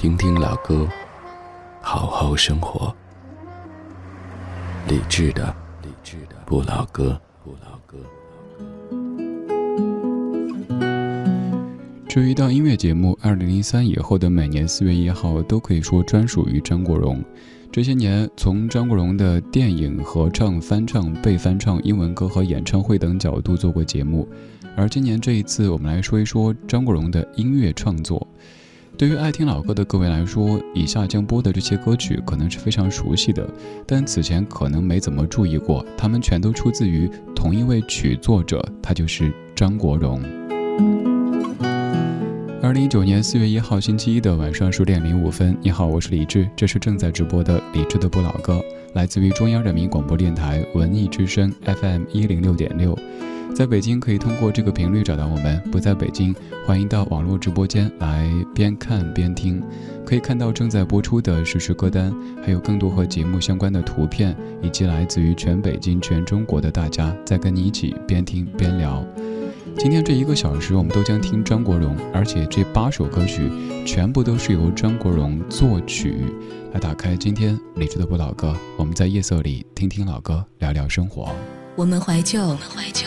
听听老歌，好好生活。理智的，理智的不老歌，不老歌。至于到音乐节目，二零零三以后的每年四月一号都可以说专属于张国荣。这些年，从张国荣的电影、合唱、翻唱、被翻唱、英文歌和演唱会等角度做过节目，而今年这一次，我们来说一说张国荣的音乐创作。对于爱听老歌的各位来说，以下将播的这些歌曲可能是非常熟悉的，但此前可能没怎么注意过，他们全都出自于同一位曲作者，他就是张国荣。二零一九年四月一号星期一的晚上十点零五分，你好，我是李志，这是正在直播的李志的不老歌，来自于中央人民广播电台文艺之声 FM 一零六点六，在北京可以通过这个频率找到我们，不在北京，欢迎到网络直播间来边看边听，可以看到正在播出的实时歌单，还有更多和节目相关的图片，以及来自于全北京、全中国的大家在跟你一起边听边聊。今天这一个小时，我们都将听张国荣，而且这八首歌曲全部都是由张国荣作曲。来打开今天理智的不老歌，我们在夜色里听听老歌，聊聊生活。我们怀旧，我们怀旧，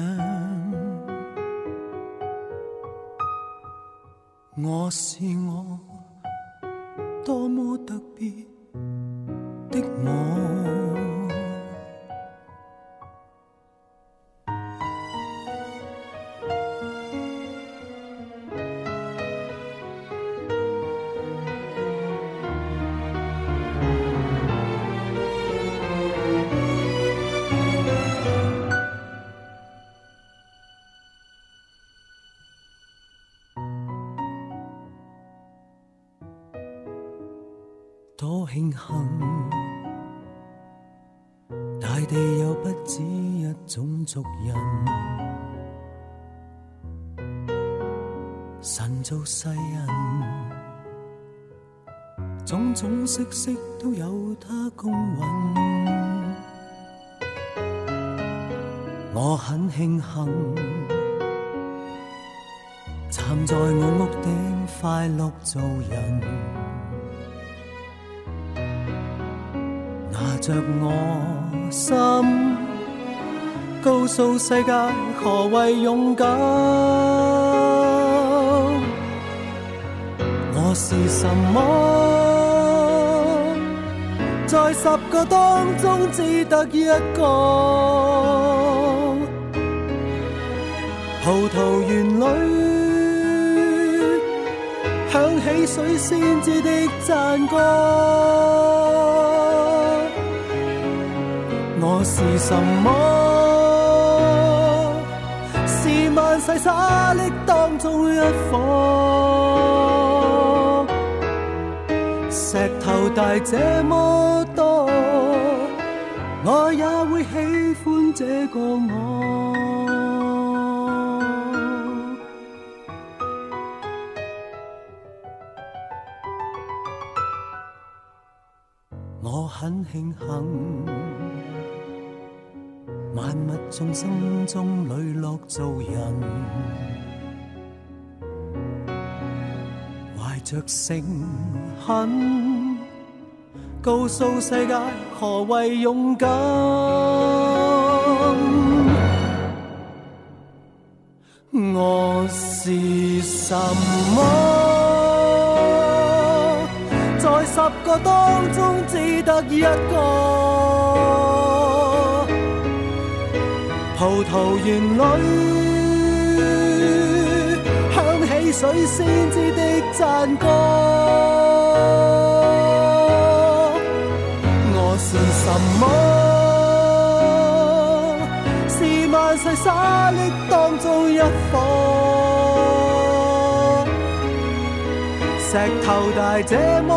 我是我，多么特别的我。神造世人，种种色色都有他公允。我很庆幸，站在我屋顶快乐做人。拿着我心，告诉世界何谓勇敢。我是什么？在十个当中只得一个。葡萄园里响起水仙子的赞歌。我是什么？是万世沙砾当中一颗，石头大这么多，我也会喜欢这个我。我很庆幸。万物众生中磊落做人，着诚恳，告诉世界何谓勇敢。我是什么？在十个当中只得一个。葡萄园里响起水仙子的赞歌。我是什么？是万世沙砾当中一颗。石头大这么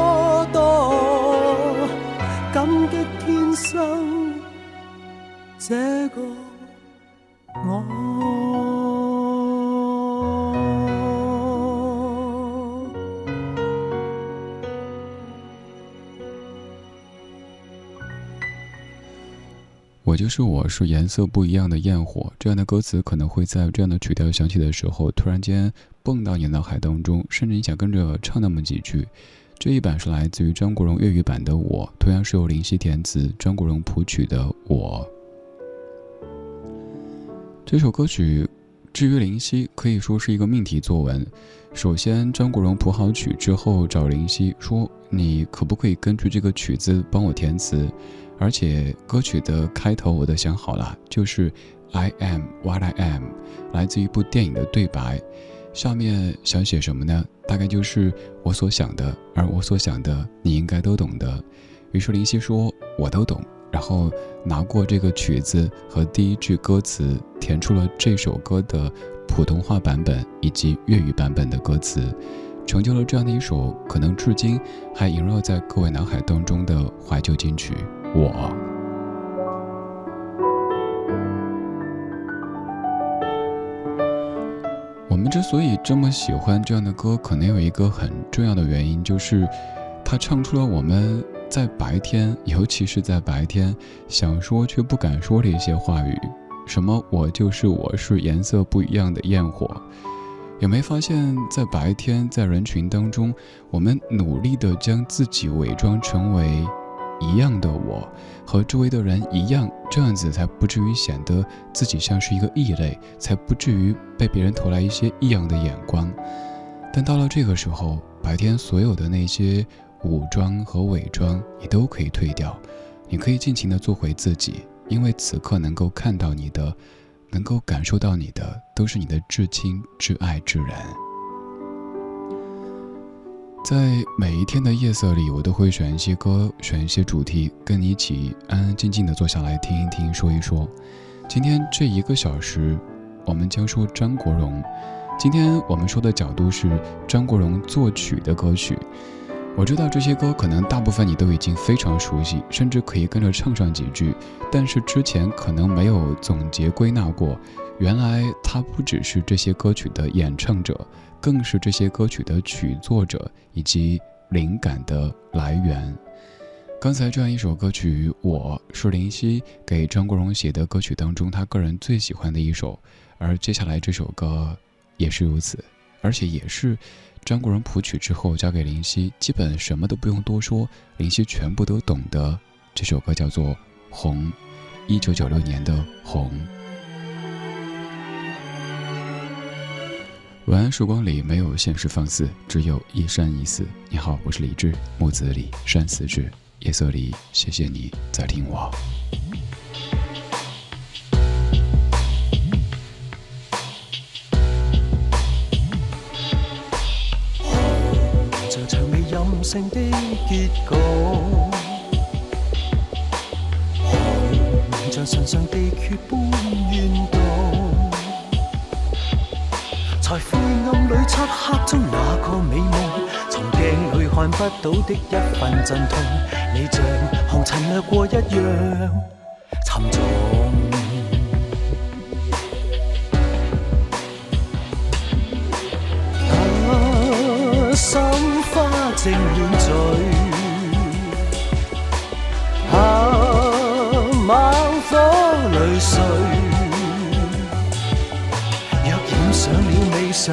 就是我，是颜色不一样的焰火。这样的歌词可能会在这样的曲调响起的时候，突然间蹦到你脑海当中，甚至你想跟着唱那么几句。这一版是来自于张国荣粤语版的《我》，同样是由林夕填词，张国荣谱曲的《我》。这首歌曲，至于林夕，可以说是一个命题作文。首先，张国荣谱好曲之后，找林夕说：“你可不可以根据这个曲子帮我填词？”而且歌曲的开头我都想好了，就是 I am what I am，来自一部电影的对白。下面想写什么呢？大概就是我所想的，而我所想的你应该都懂得。于是林夕说我都懂，然后拿过这个曲子和第一句歌词，填出了这首歌的普通话版本以及粤语版本的歌词。成就了这样的一首可能至今还萦绕在各位脑海当中的怀旧金曲。我，我们之所以这么喜欢这样的歌，可能有一个很重要的原因，就是它唱出了我们在白天，尤其是在白天想说却不敢说的一些话语。什么？我就是我，是颜色不一样的焰火。有没发现，在白天，在人群当中，我们努力的将自己伪装成为一样的我，和周围的人一样，这样子才不至于显得自己像是一个异类，才不至于被别人投来一些异样的眼光。但到了这个时候，白天所有的那些武装和伪装，你都可以退掉，你可以尽情的做回自己，因为此刻能够看到你的。能够感受到你的，都是你的至亲至爱之人。在每一天的夜色里，我都会选一些歌，选一些主题，跟你一起安安静静的坐下来听一听，说一说。今天这一个小时，我们将说张国荣。今天我们说的角度是张国荣作曲的歌曲。我知道这些歌可能大部分你都已经非常熟悉，甚至可以跟着唱上几句，但是之前可能没有总结归纳过。原来他不只是这些歌曲的演唱者，更是这些歌曲的曲作者以及灵感的来源。刚才这样一首歌曲，我是林夕给张国荣写的歌曲当中他个人最喜欢的一首，而接下来这首歌也是如此，而且也是。张国荣谱曲之后交给林夕，基本什么都不用多说，林夕全部都懂得。这首歌叫做《红》，一九九六年的《红》。晚安，曙光里没有现实放肆，只有一生一死。你好，我是李志，木子李，山寺志。夜色里，谢谢你在听我。性的结局，像唇上地缺般怨在灰暗里漆黑中那个美梦，从镜里看不到的一份阵痛，你像红尘掠过一样沉重。啊，心花正乱醉，啊，猛火泪垂。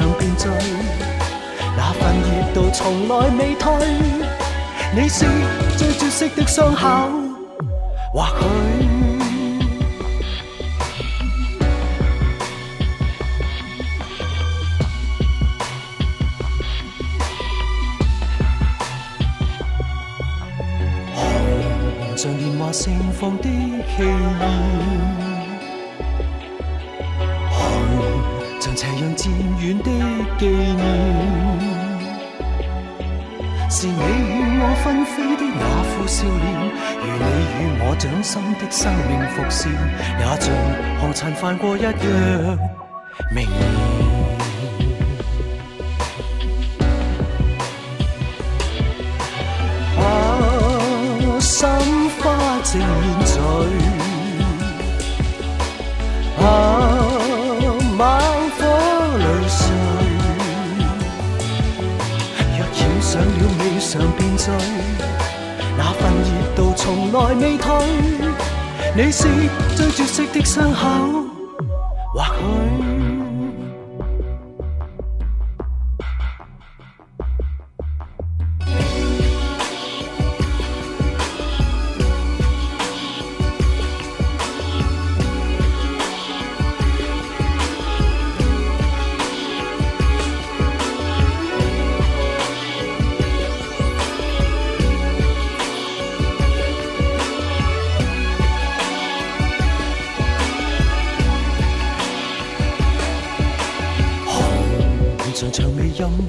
了未尝便醉，那份热度从来未退。你是最绝色的伤口，或许。像年华盛放的气焰。渐远的纪念，是你与我纷飞的那副笑脸，如你与我掌心的生命伏线，也像红尘泛过一样明常便醉，那份热度从来未退。你是最绝色的伤口，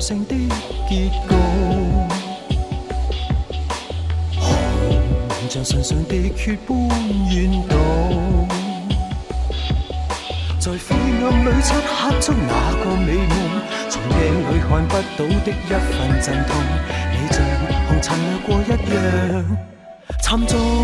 性的结局，红像唇上的血般怨毒，在灰暗里漆黑中那个美梦，从镜里看不到的一份阵痛，你像红尘掠过一样沉重。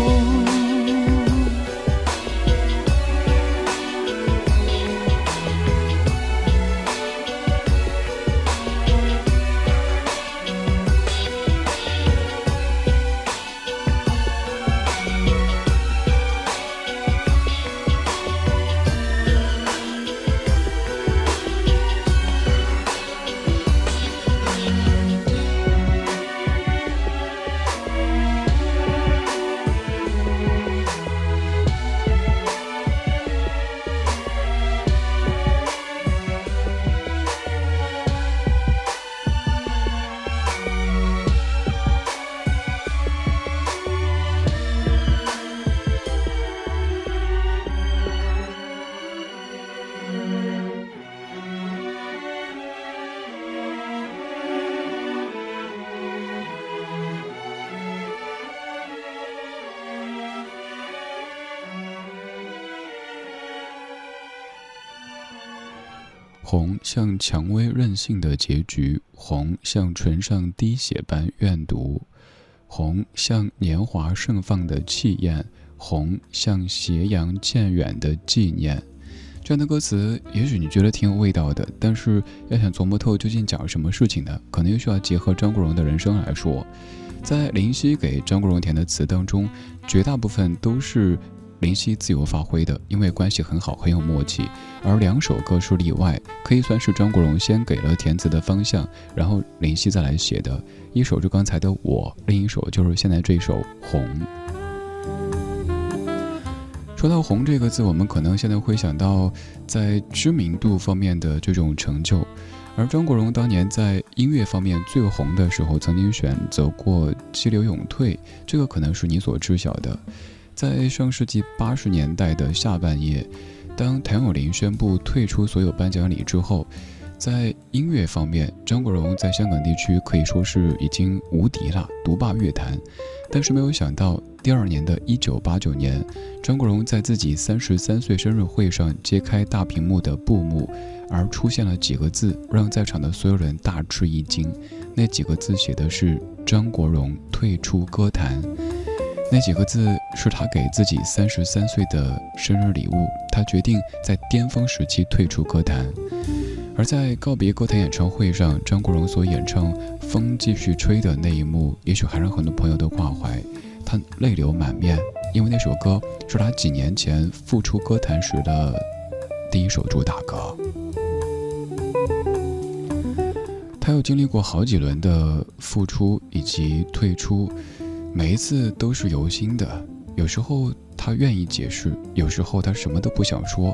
红像蔷薇任性的结局，红像唇上滴血般怨毒，红像年华盛放的气焰，红像斜阳渐远的纪念。这样的歌词，也许你觉得挺有味道的，但是要想琢磨透究竟讲什么事情呢？可能又需要结合张国荣的人生来说。在林夕给张国荣填的词当中，绝大部分都是。林夕自由发挥的，因为关系很好，很有默契。而两首歌是例外，可以算是张国荣先给了填词的方向，然后林夕再来写的。一首是刚才的《我》，另一首就是现在这首《红》。说到“红”这个字，我们可能现在会想到在知名度方面的这种成就。而张国荣当年在音乐方面最红的时候，曾经选择过激流勇退，这个可能是你所知晓的。在上世纪八十年代的下半叶，当谭咏麟宣布退出所有颁奖礼之后，在音乐方面，张国荣在香港地区可以说是已经无敌了，独霸乐坛。但是没有想到，第二年的一九八九年，张国荣在自己三十三岁生日会上揭开大屏幕的布幕，而出现了几个字，让在场的所有人大吃一惊。那几个字写的是“张国荣退出歌坛”。那几个字是他给自己三十三岁的生日礼物。他决定在巅峰时期退出歌坛，而在告别歌坛演唱会上，张国荣所演唱《风继续吹》的那一幕，也许还让很多朋友都挂怀。他泪流满面，因为那首歌是他几年前复出歌坛时的第一首主打歌。他又经历过好几轮的复出以及退出。每一次都是由心的，有时候他愿意解释，有时候他什么都不想说，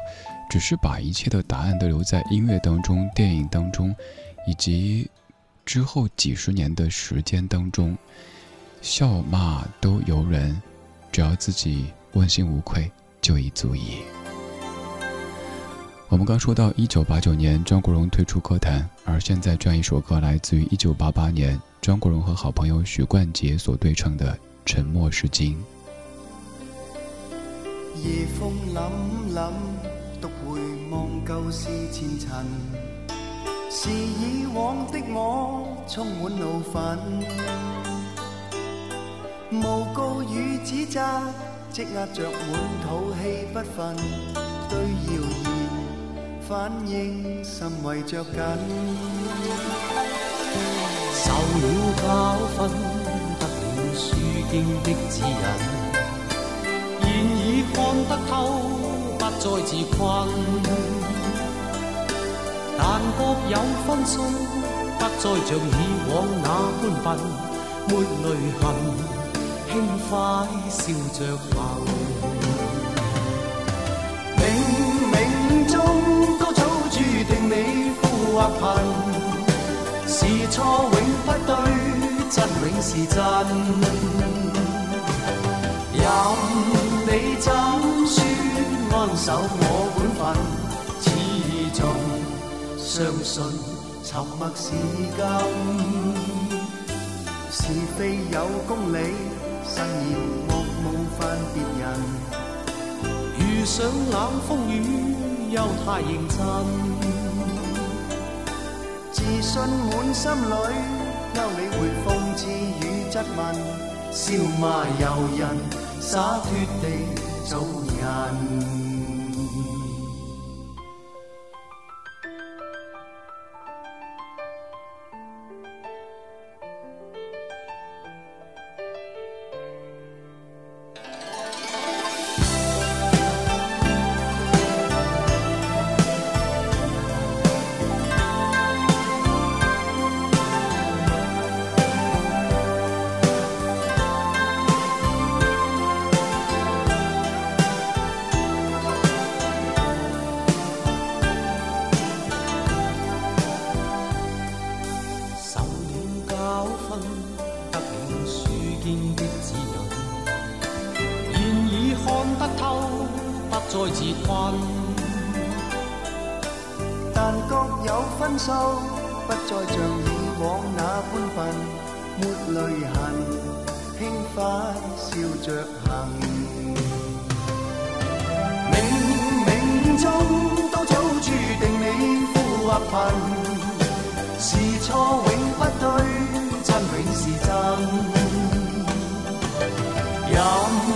只是把一切的答案都留在音乐当中、电影当中，以及之后几十年的时间当中，笑骂都由人，只要自己问心无愧，就已足矣。我们刚说到一九八九年张国荣退出歌坛，而现在这样一首歌来自于一九八八年张国荣和好朋友许冠杰所对唱的《沉默是金》。夜风凛凛，独回望旧事前尘，是以往的我充满怒愤，诬告与指责积压着满肚气不愤，对谣言。反应甚为着紧，受了教训，得了书经的指引，现已看得透，不再自困。但各有分数，不再像以往那般笨，没泪痕，轻快笑着行。冥冥中都早注定你富或贫是错永不对，真永是真。任你怎说，安守我本分，始终相信沉默是金。是非有公理，慎言莫冒犯别人。遇上冷风雨，又太认真。信满心里，休理会讽刺与质问，笑骂由人，洒脱地做人。再。但各有分数，不再像以往那般笨，沒泪痕，轻快笑着行。冥冥中都早注定你富或贫，是错永不对，真永是真。任。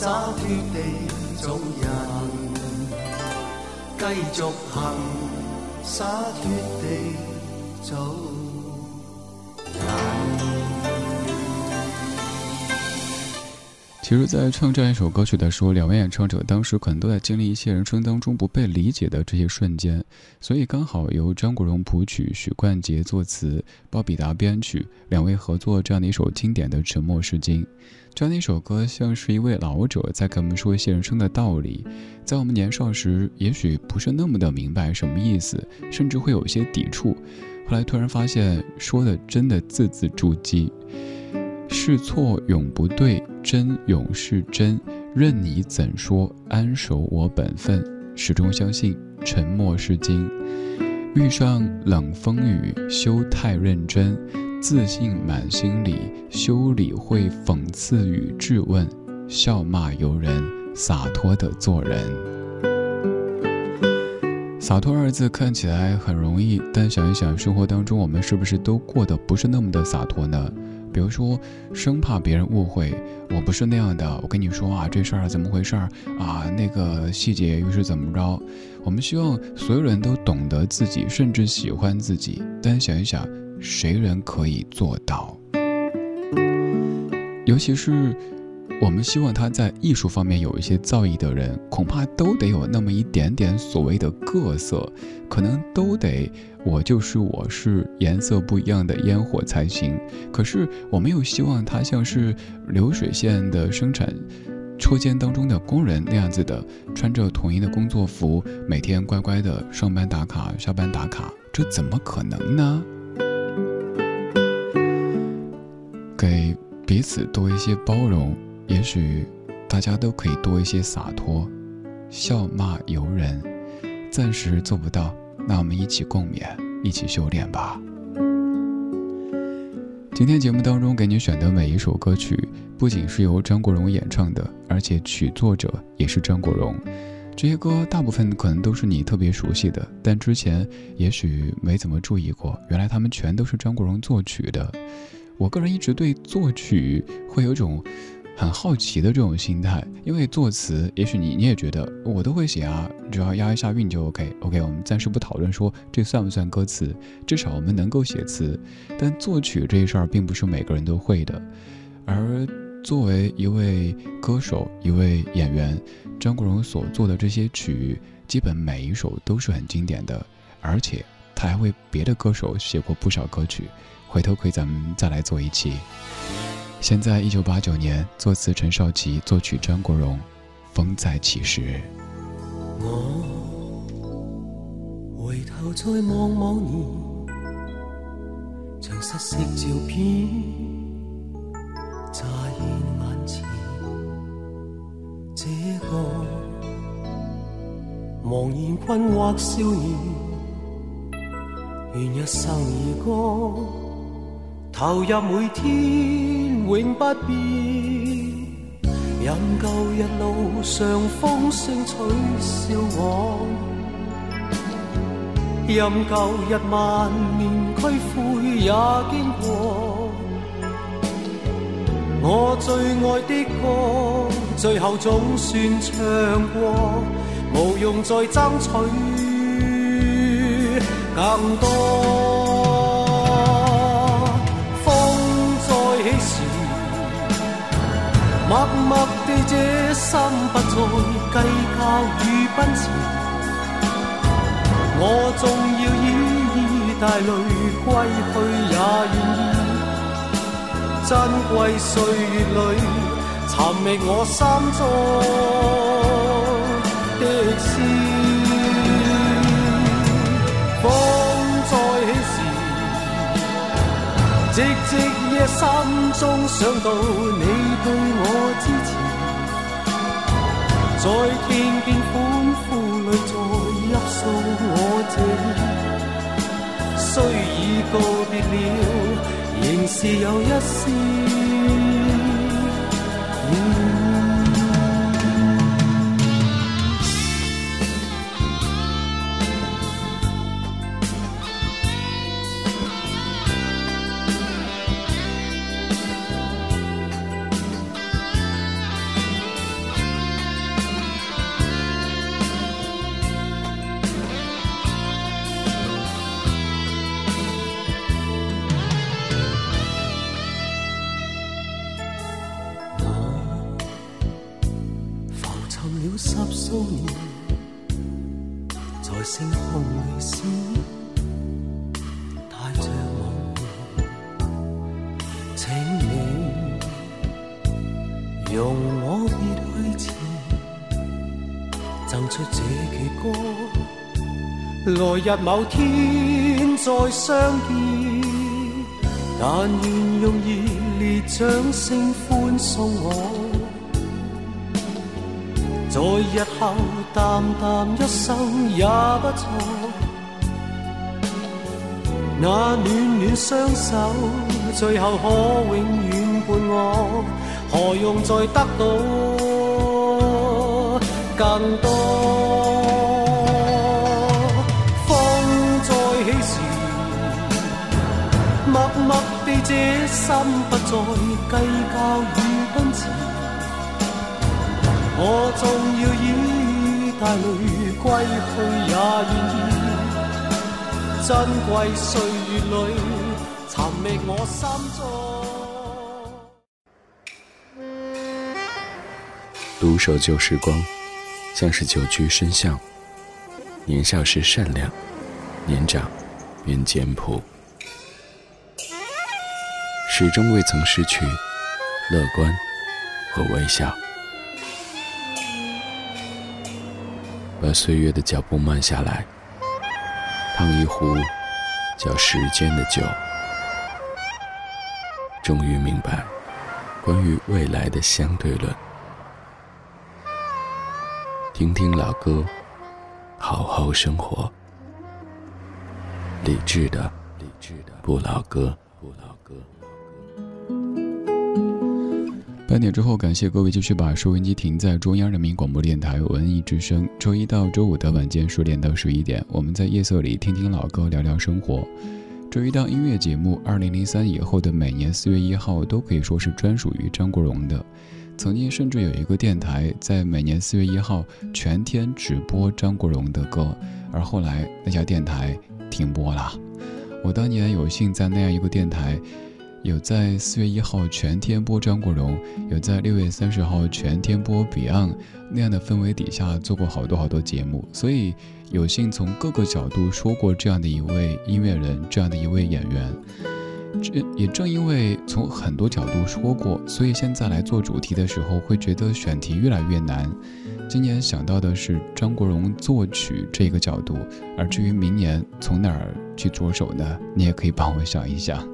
洒脱地做人。继续行，洒脱地走。其实，在唱这样一首歌曲的时候，两位演唱者当时可能都在经历一些人生当中不被理解的这些瞬间，所以刚好由张国荣谱曲，许冠杰作词，鲍比达编曲，两位合作这样的一首经典的《沉默是金》。这样的一首歌，像是一位老者在给我们说一些人生的道理。在我们年少时，也许不是那么的明白什么意思，甚至会有一些抵触。后来突然发现，说的真的字字珠玑。是错永不对，真永是真。任你怎说，安守我本分。始终相信，沉默是金。遇上冷风雨，休太认真。自信满心里，修理会讽刺与质问，笑骂由人，洒脱的做人。洒脱二字看起来很容易，但想一想，生活当中我们是不是都过得不是那么的洒脱呢？比如说，生怕别人误会，我不是那样的。我跟你说啊，这事儿怎么回事儿啊？那个细节又是怎么着？我们希望所有人都懂得自己，甚至喜欢自己。但想一想。谁人可以做到？尤其是我们希望他在艺术方面有一些造诣的人，恐怕都得有那么一点点所谓的各色，可能都得我就是我是颜色不一样的烟火才行。可是我们又希望他像是流水线的生产。车间当中的工人那样子的，穿着统一的工作服，每天乖乖的上班打卡、下班打卡，这怎么可能呢？给彼此多一些包容，也许大家都可以多一些洒脱。笑骂由人，暂时做不到，那我们一起共勉，一起修炼吧。今天节目当中给你选的每一首歌曲，不仅是由张国荣演唱的，而且曲作者也是张国荣。这些歌大部分可能都是你特别熟悉的，但之前也许没怎么注意过，原来他们全都是张国荣作曲的。我个人一直对作曲会有种。很好奇的这种心态，因为作词，也许你你也觉得我都会写啊，只要押一下韵就 OK。OK，我们暂时不讨论说这算不算歌词，至少我们能够写词。但作曲这事儿并不是每个人都会的。而作为一位歌手、一位演员，张国荣所做的这些曲，基本每一首都是很经典的，而且他还为别的歌手写过不少歌曲。回头可以咱们再来做一期。现在，一九八九年，作词陈少琪，作曲张国荣，《风再起时》。我回头再望望你，像失色照片乍现眼前。这个茫然困惑少年，愿一生以歌。投入每天永不变，任旧日路上风声取笑我，任旧日万念俱灰也经过。我最爱的歌，最后总算唱过，无用再争取更多。默默地，这心不再计较与奔驰。我纵要依依带泪归去，也愿意。珍贵岁月里，寻觅我心中的诗。风再起时，寂寂夜心中想到你。对我支持，在听见欢呼里再泣诉我这，虽已告别了，仍是有一丝。十数年，在星空回闪，带着梦，请你容我别去前，唱出这曲歌，来日某天再相见，但愿用热烈掌声欢送我。在日后淡淡一生也不错。那暖暖双手，最后可永远伴我，何用再得到更多？风再起时，默默地，这心不再计较与奔驰。我纵要以带泪归去，也愿意。珍贵岁月里，觅我心中。独守旧时光，像是久居深巷。年少时善良，年长便简朴，始终未曾失去乐观和微笑。把岁月的脚步慢下来，烫一壶叫时间的酒，终于明白关于未来的相对论。听听老歌，好好生活。理智的，理智的不老歌，不老歌。半点之后，感谢各位继续把收音机停在中央人民广播电台文艺之声。周一到周五的晚间十点到十一点，我们在夜色里听听老歌，聊聊生活。这一档音乐节目，二零零三以后的每年四月一号都可以说是专属于张国荣的。曾经甚至有一个电台在每年四月一号全天只播张国荣的歌，而后来那家电台停播了。我当年有幸在那样一个电台。有在四月一号全天播张国荣，有在六月三十号全天播 Beyond 那样的氛围底下做过好多好多节目，所以有幸从各个角度说过这样的一位音乐人，这样的一位演员。这也正因为从很多角度说过，所以现在来做主题的时候会觉得选题越来越难。今年想到的是张国荣作曲这个角度，而至于明年从哪儿去着手呢？你也可以帮我想一想。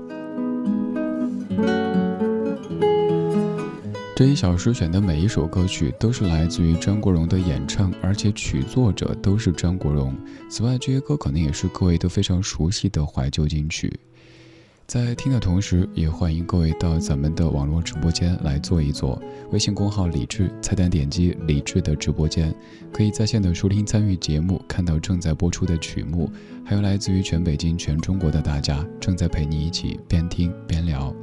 这一小时选的每一首歌曲都是来自于张国荣的演唱，而且曲作者都是张国荣。此外，这些歌可能也是各位都非常熟悉的怀旧金曲。在听的同时，也欢迎各位到咱们的网络直播间来坐一坐。微信公号李智，菜单点击李智的直播间，可以在线的收听参与节目，看到正在播出的曲目，还有来自于全北京、全中国的大家正在陪你一起边听边聊。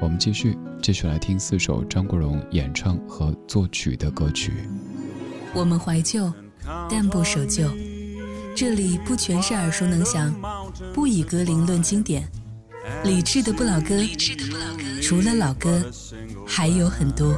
我们继续，继续来听四首张国荣演唱和作曲的歌曲。我们怀旧，但不守旧。这里不全是耳熟能详，不以格龄论经典。理智的不老歌，除了老歌，还有很多。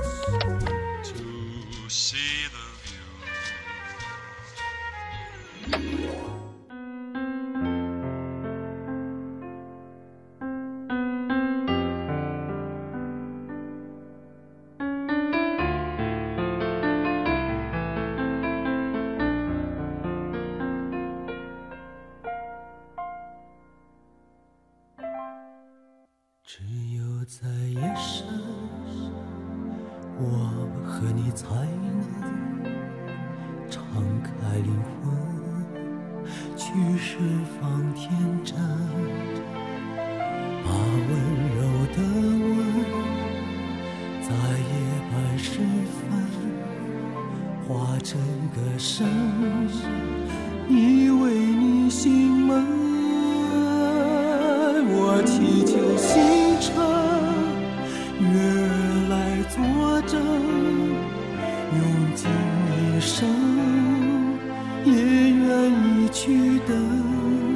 去等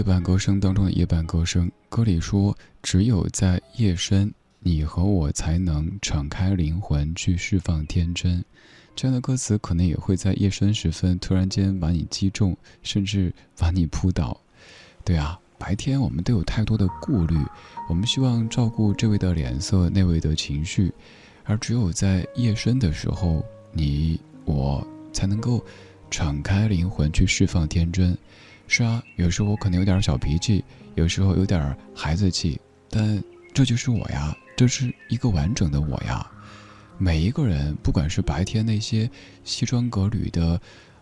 夜半歌声当中的夜半歌声，歌里说：“只有在夜深，你和我才能敞开灵魂去释放天真。”这样的歌词可能也会在夜深时分突然间把你击中，甚至把你扑倒。对啊，白天我们都有太多的顾虑，我们希望照顾这位的脸色，那位的情绪，而只有在夜深的时候，你我才能够敞开灵魂去释放天真。是啊，有时候我可能有点小脾气，有时候有点孩子气，但这就是我呀，这是一个完整的我呀。每一个人，不管是白天那些西装革履的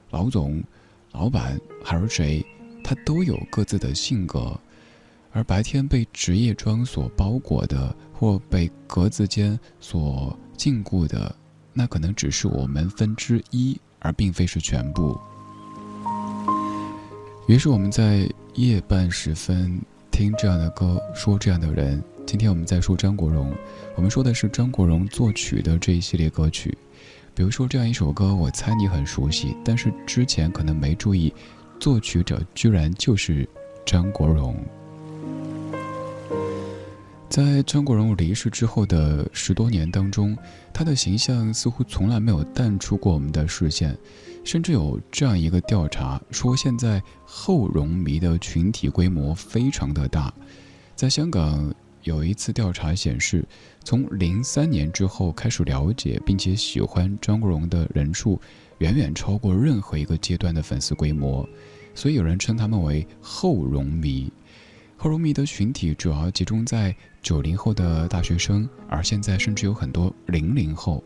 老总、老板，还是谁，他都有各自的性格。而白天被职业装所包裹的，或被格子间所禁锢的，那可能只是我们分之一，而并非是全部。于是我们在夜半时分听这样的歌，说这样的人。今天我们在说张国荣，我们说的是张国荣作曲的这一系列歌曲。比如说这样一首歌，我猜你很熟悉，但是之前可能没注意，作曲者居然就是张国荣。在张国荣离世之后的十多年当中，他的形象似乎从来没有淡出过我们的视线。甚至有这样一个调查说，现在后容迷的群体规模非常的大。在香港有一次调查显示，从零三年之后开始了解并且喜欢张国荣的人数，远远超过任何一个阶段的粉丝规模。所以有人称他们为后容迷。后容迷的群体主要集中在九零后的大学生，而现在甚至有很多零零后。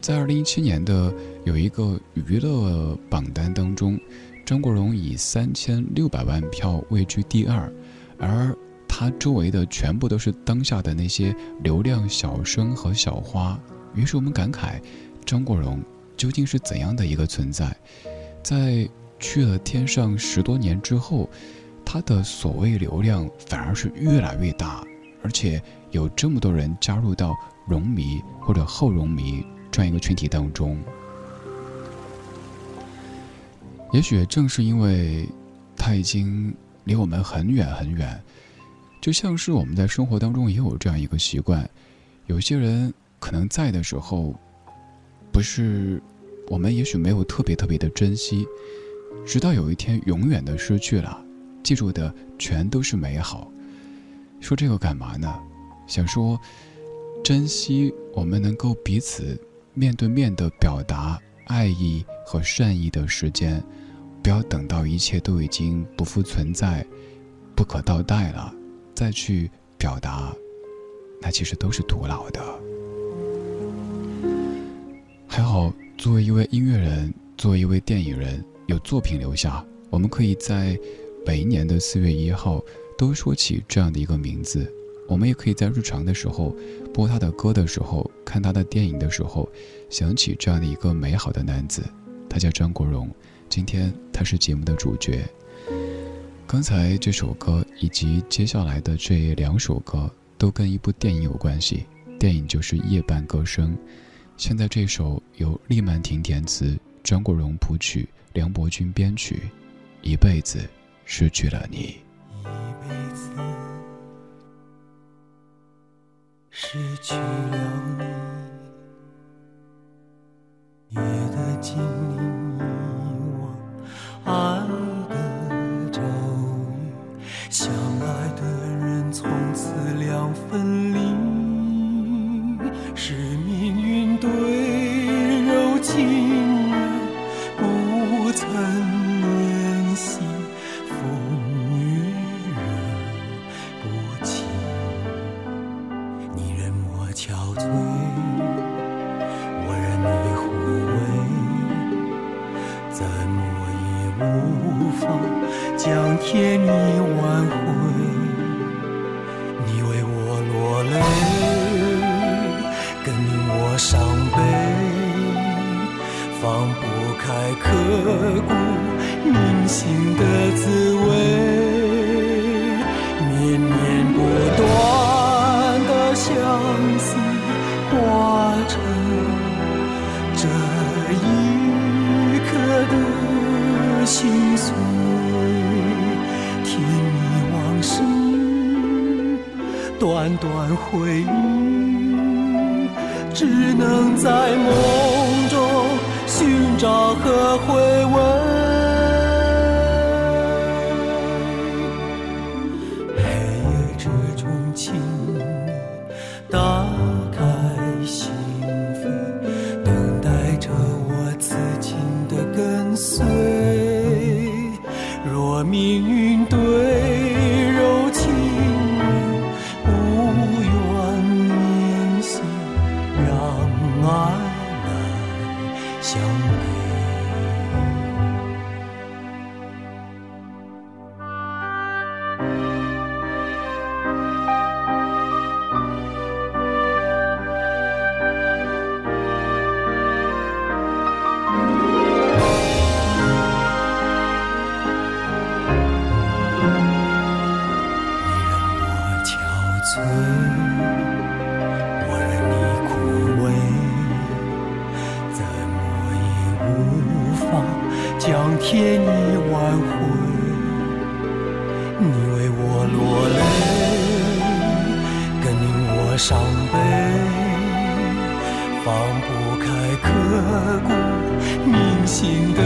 在二零一七年的有一个娱乐榜单当中，张国荣以三千六百万票位居第二，而他周围的全部都是当下的那些流量小生和小花。于是我们感慨，张国荣究竟是怎样的一个存在？在去了天上十多年之后，他的所谓流量反而是越来越大，而且有这么多人加入到荣迷或者后荣迷。这样一个群体当中，也许正是因为他已经离我们很远很远，就像是我们在生活当中也有这样一个习惯：有些人可能在的时候，不是我们也许没有特别特别的珍惜，直到有一天永远的失去了，记住的全都是美好。说这个干嘛呢？想说珍惜我们能够彼此。面对面的表达爱意和善意的时间，不要等到一切都已经不复存在、不可倒带了，再去表达，那其实都是徒劳的。还好，作为一位音乐人，作为一位电影人，有作品留下，我们可以在每一年的四月一号都说起这样的一个名字。我们也可以在日常的时候播他的歌的时候，看他的电影的时候，想起这样的一个美好的男子，他叫张国荣。今天他是节目的主角。刚才这首歌以及接下来的这两首歌都跟一部电影有关系，电影就是《夜半歌声》。现在这首由厉曼婷填词，张国荣谱曲，梁伯君编曲，《一辈子失去了你》。失去了你，夜的精灵遗忘爱的咒语，相爱的人从此两分离憔悴，我任你枯萎，怎么也无法将天意挽回。伤悲放不开刻骨铭心的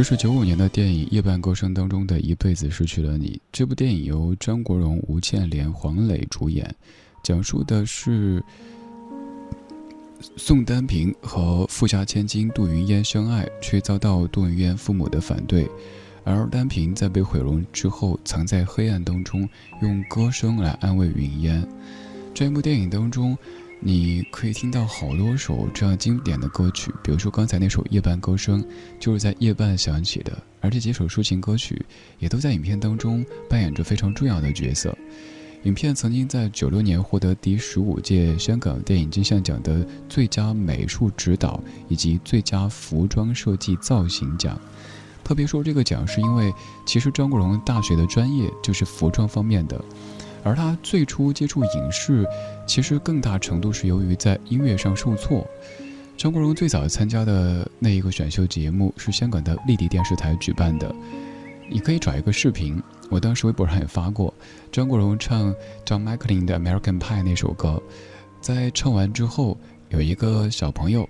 这是九五年的电影《夜半歌声》当中的一辈子失去了你。这部电影由张国荣、吴倩莲、黄磊主演，讲述的是宋丹萍和富家千金杜云烟相爱，却遭到杜云烟父母的反对，而丹萍在被毁容之后，藏在黑暗当中，用歌声来安慰云烟。这一部电影当中。你可以听到好多首这样经典的歌曲，比如说刚才那首《夜半歌声》，就是在夜半响起的。而这几首抒情歌曲，也都在影片当中扮演着非常重要的角色。影片曾经在九六年获得第十五届香港电影金像奖的最佳美术指导以及最佳服装设计造型奖。特别说这个奖，是因为其实张国荣大学的专业就是服装方面的。而他最初接触影视，其实更大程度是由于在音乐上受挫。张国荣最早参加的那一个选秀节目是香港的丽的电视台举办的，你可以找一个视频，我当时微博上也发过。张国荣唱 John McLean 的《American Pie》那首歌，在唱完之后，有一个小朋友，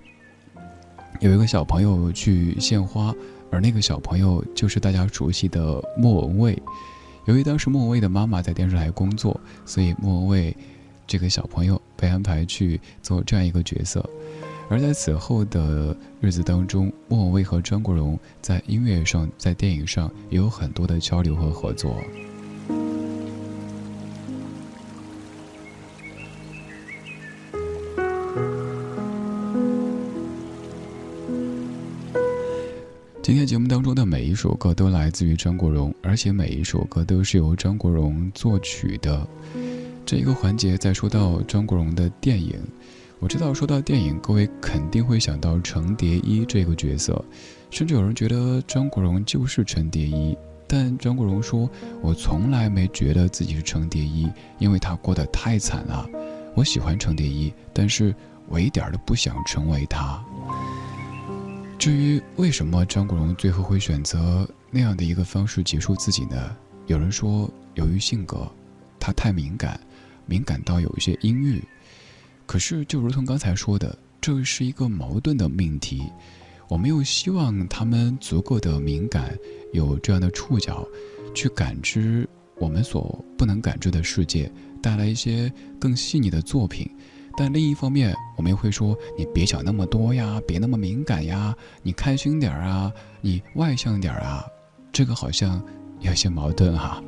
有一个小朋友去献花，而那个小朋友就是大家熟悉的莫文蔚。由于当时莫文蔚的妈妈在电视台工作，所以莫文蔚这个小朋友被安排去做这样一个角色。而在此后的日子当中，莫文蔚和张国荣在音乐上、在电影上也有很多的交流和合作。一首歌都来自于张国荣，而且每一首歌都是由张国荣作曲的。这一个环节在说到张国荣的电影，我知道说到电影，各位肯定会想到程蝶衣这个角色，甚至有人觉得张国荣就是程蝶衣。但张国荣说：“我从来没觉得自己是程蝶衣，因为他过得太惨了。我喜欢程蝶衣，但是我一点都不想成为他。”至于为什么张国荣最后会选择那样的一个方式结束自己呢？有人说，由于性格，他太敏感，敏感到有一些阴郁。可是，就如同刚才说的，这是一个矛盾的命题。我们又希望他们足够的敏感，有这样的触角，去感知我们所不能感知的世界，带来一些更细腻的作品。但另一方面，我们又会说：“你别想那么多呀，别那么敏感呀，你开心点儿啊，你外向点儿啊。”这个好像有些矛盾哈。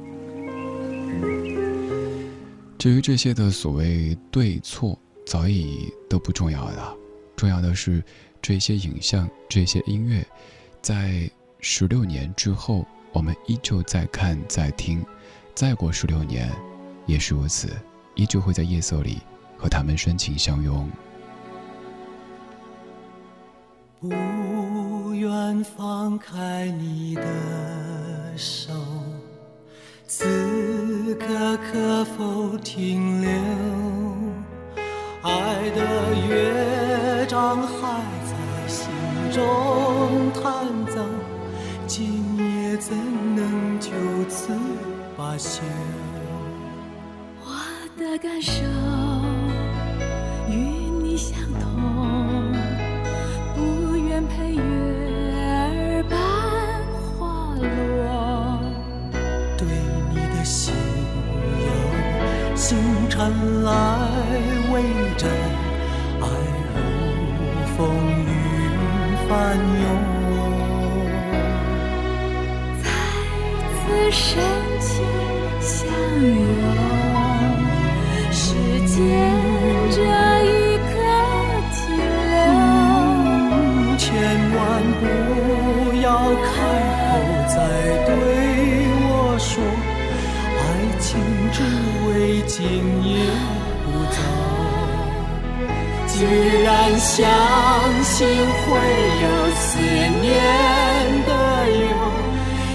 至于这些的所谓对错，早已都不重要了。重要的是，这些影像、这些音乐，在十六年之后，我们依旧在看、在听。再过十六年，也是如此，依旧会在夜色里。和他们深情相拥，不愿放开你的手，此刻可否停留？爱的乐章还在心中弹奏，今夜怎能就此罢休？我的感受。相同，不愿陪月儿伴花落。对你的心有星辰来为证，爱如风雨翻涌。再次深情相拥，今夜不走，既然相信会有思念的忧，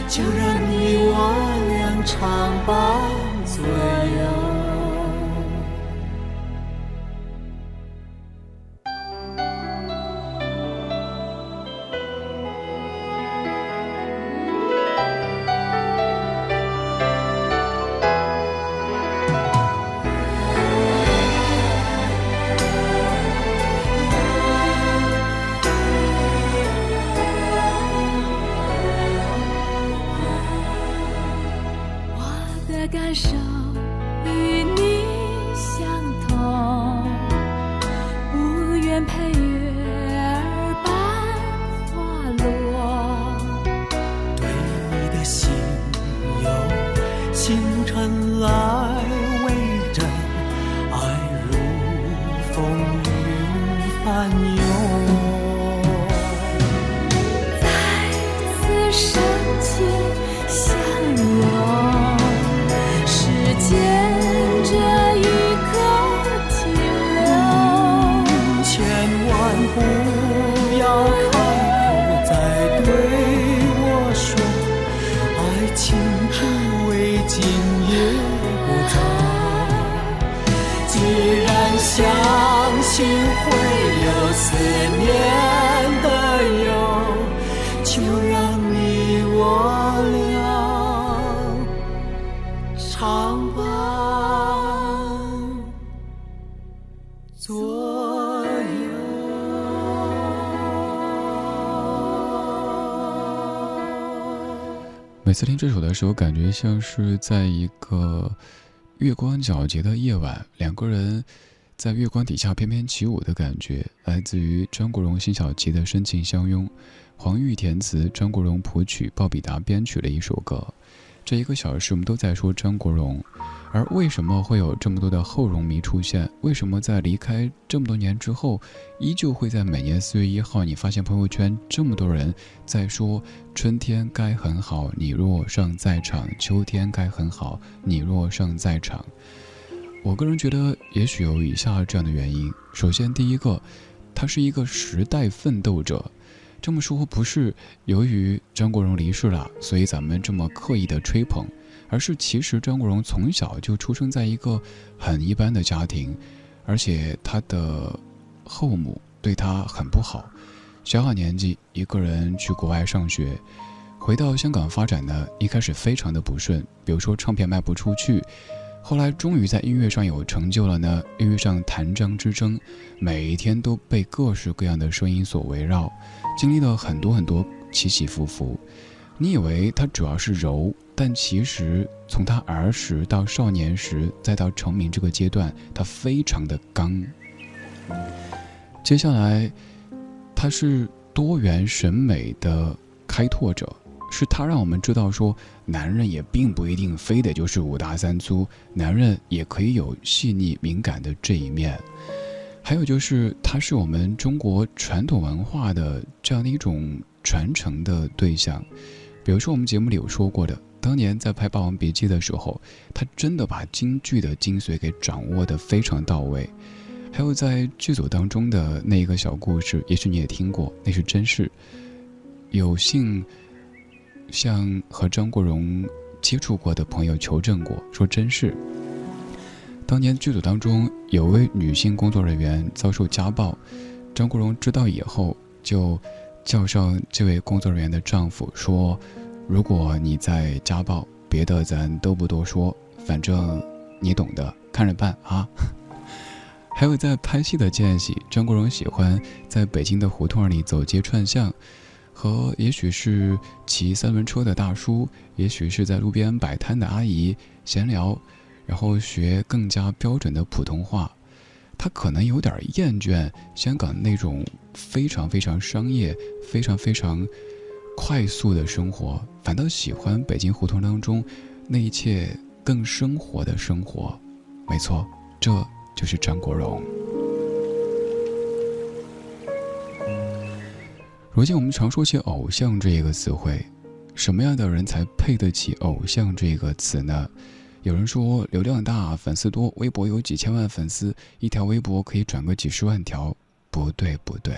就让你我俩长每次听这首的时候，感觉像是在一个月光皎洁的夜晚，两个人在月光底下翩翩起舞的感觉，来自于张国荣、辛晓琪的深情相拥，黄玉填词，张国荣谱曲，鲍比达编曲的一首歌。这一个小时，我们都在说张国荣。而为什么会有这么多的后荣迷出现？为什么在离开这么多年之后，依旧会在每年四月一号，你发现朋友圈这么多人在说“春天该很好，你若尚在场；秋天该很好，你若尚在场”？我个人觉得，也许有以下这样的原因：首先，第一个，他是一个时代奋斗者。这么说不是由于张国荣离世了，所以咱们这么刻意的吹捧。而是其实张国荣从小就出生在一个很一般的家庭，而且他的后母对他很不好，小小年纪一个人去国外上学，回到香港发展呢，一开始非常的不顺，比如说唱片卖不出去，后来终于在音乐上有成就了呢，又遇上谭张之争，每一天都被各式各样的声音所围绕，经历了很多很多起起伏伏。你以为他主要是柔，但其实从他儿时到少年时，再到成名这个阶段，他非常的刚。接下来。他是多元审美的开拓者，是他让我们知道说，男人也并不一定非得就是五大三粗，男人也可以有细腻敏感的这一面。还有就是，他是我们中国传统文化的这样的一种传承的对象。比如说，我们节目里有说过的，当年在拍《霸王别姬》的时候，他真的把京剧的精髓给掌握得非常到位。还有在剧组当中的那一个小故事，也许你也听过，那是真事。有幸向和张国荣接触过的朋友求证过，说真事。当年剧组当中有位女性工作人员遭受家暴，张国荣知道以后就叫上这位工作人员的丈夫说：“如果你在家暴，别的咱都不多说，反正你懂的，看着办啊。”还有在拍戏的间隙，张国荣喜欢在北京的胡同里走街串巷，和也许是骑三轮车的大叔，也许是在路边摆摊的阿姨闲聊，然后学更加标准的普通话。他可能有点厌倦香港那种非常非常商业、非常非常快速的生活，反倒喜欢北京胡同当中那一切更生活的生活。没错，这。就是张国荣。如今我们常说起偶像这一个词汇，什么样的人才配得起偶像这个词呢？有人说流量大、粉丝多，微博有几千万粉丝，一条微博可以转个几十万条。不对，不对。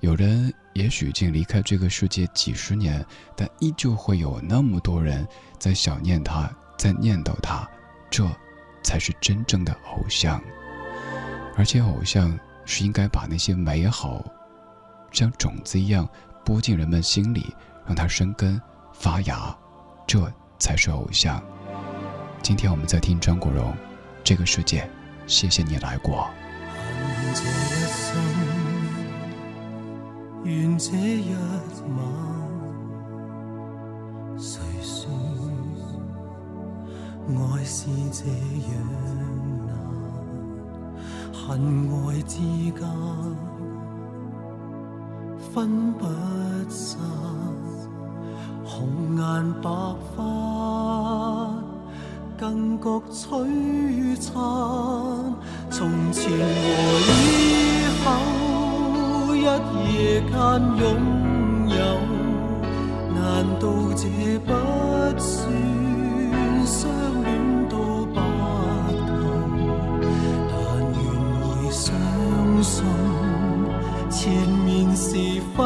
有人也许已经离开这个世界几十年，但依旧会有那么多人在想念他，在念叨他。这。才是真正的偶像，而且偶像是应该把那些美好，像种子一样播进人们心里，让它生根发芽，这才是偶像。今天我们在听张国荣，《这个世界，谢谢你来过》。愿这一晚。爱是这样难，恨爱之间分不散，红颜白发更觉璀璨。从前和以后，一夜间拥有，难道这不算？相恋到白头，但愿会相信前面是分